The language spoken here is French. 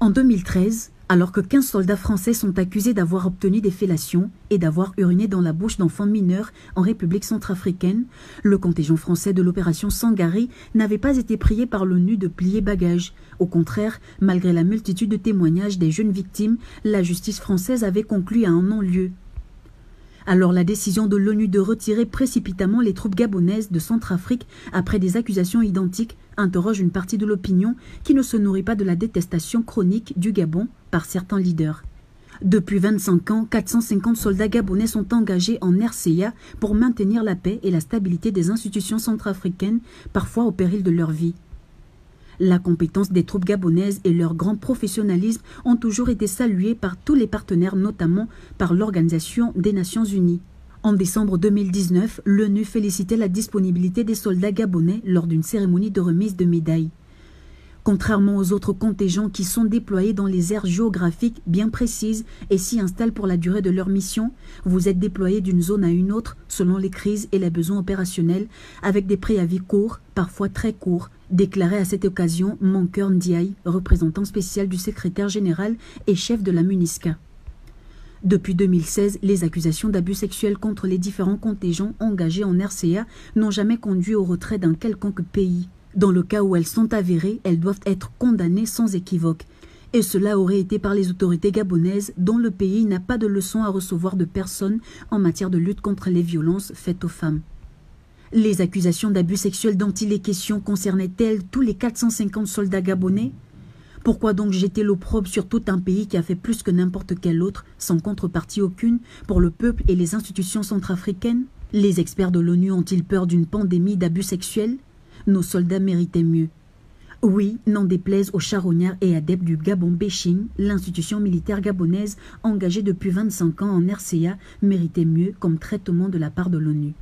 En 2013, alors que 15 soldats français sont accusés d'avoir obtenu des fellations et d'avoir uriné dans la bouche d'enfants mineurs en République centrafricaine, le contingent français de l'opération Sangari n'avait pas été prié par l'ONU de plier bagages. Au contraire, malgré la multitude de témoignages des jeunes victimes, la justice française avait conclu à un non-lieu. Alors la décision de l'ONU de retirer précipitamment les troupes gabonaises de Centrafrique après des accusations identiques interroge une partie de l'opinion qui ne se nourrit pas de la détestation chronique du Gabon par certains leaders. Depuis 25 ans, 450 soldats gabonais sont engagés en RCA pour maintenir la paix et la stabilité des institutions centrafricaines, parfois au péril de leur vie. La compétence des troupes gabonaises et leur grand professionnalisme ont toujours été salués par tous les partenaires, notamment par l'Organisation des Nations Unies. En décembre 2019, l'ONU félicitait la disponibilité des soldats gabonais lors d'une cérémonie de remise de médailles. Contrairement aux autres contingents qui sont déployés dans les aires géographiques bien précises et s'y installent pour la durée de leur mission, vous êtes déployés d'une zone à une autre selon les crises et les besoins opérationnels avec des préavis courts, parfois très courts, déclarait à cette occasion Moncur Ndiaye, représentant spécial du secrétaire général et chef de la MUNISCA. Depuis 2016, les accusations d'abus sexuels contre les différents contingents engagés en RCA n'ont jamais conduit au retrait d'un quelconque pays. Dans le cas où elles sont avérées, elles doivent être condamnées sans équivoque. Et cela aurait été par les autorités gabonaises dont le pays n'a pas de leçons à recevoir de personne en matière de lutte contre les violences faites aux femmes. Les accusations d'abus sexuels dont il est question concernaient-elles tous les 450 soldats gabonais? Pourquoi donc jeter l'opprobre sur tout un pays qui a fait plus que n'importe quel autre, sans contrepartie aucune, pour le peuple et les institutions centrafricaines? Les experts de l'ONU ont-ils peur d'une pandémie d'abus sexuels? Nos soldats méritaient mieux. Oui, n'en déplaise aux charognards et adeptes du Gabon Béching, l'institution militaire gabonaise engagée depuis 25 ans en RCA méritait mieux comme traitement de la part de l'ONU.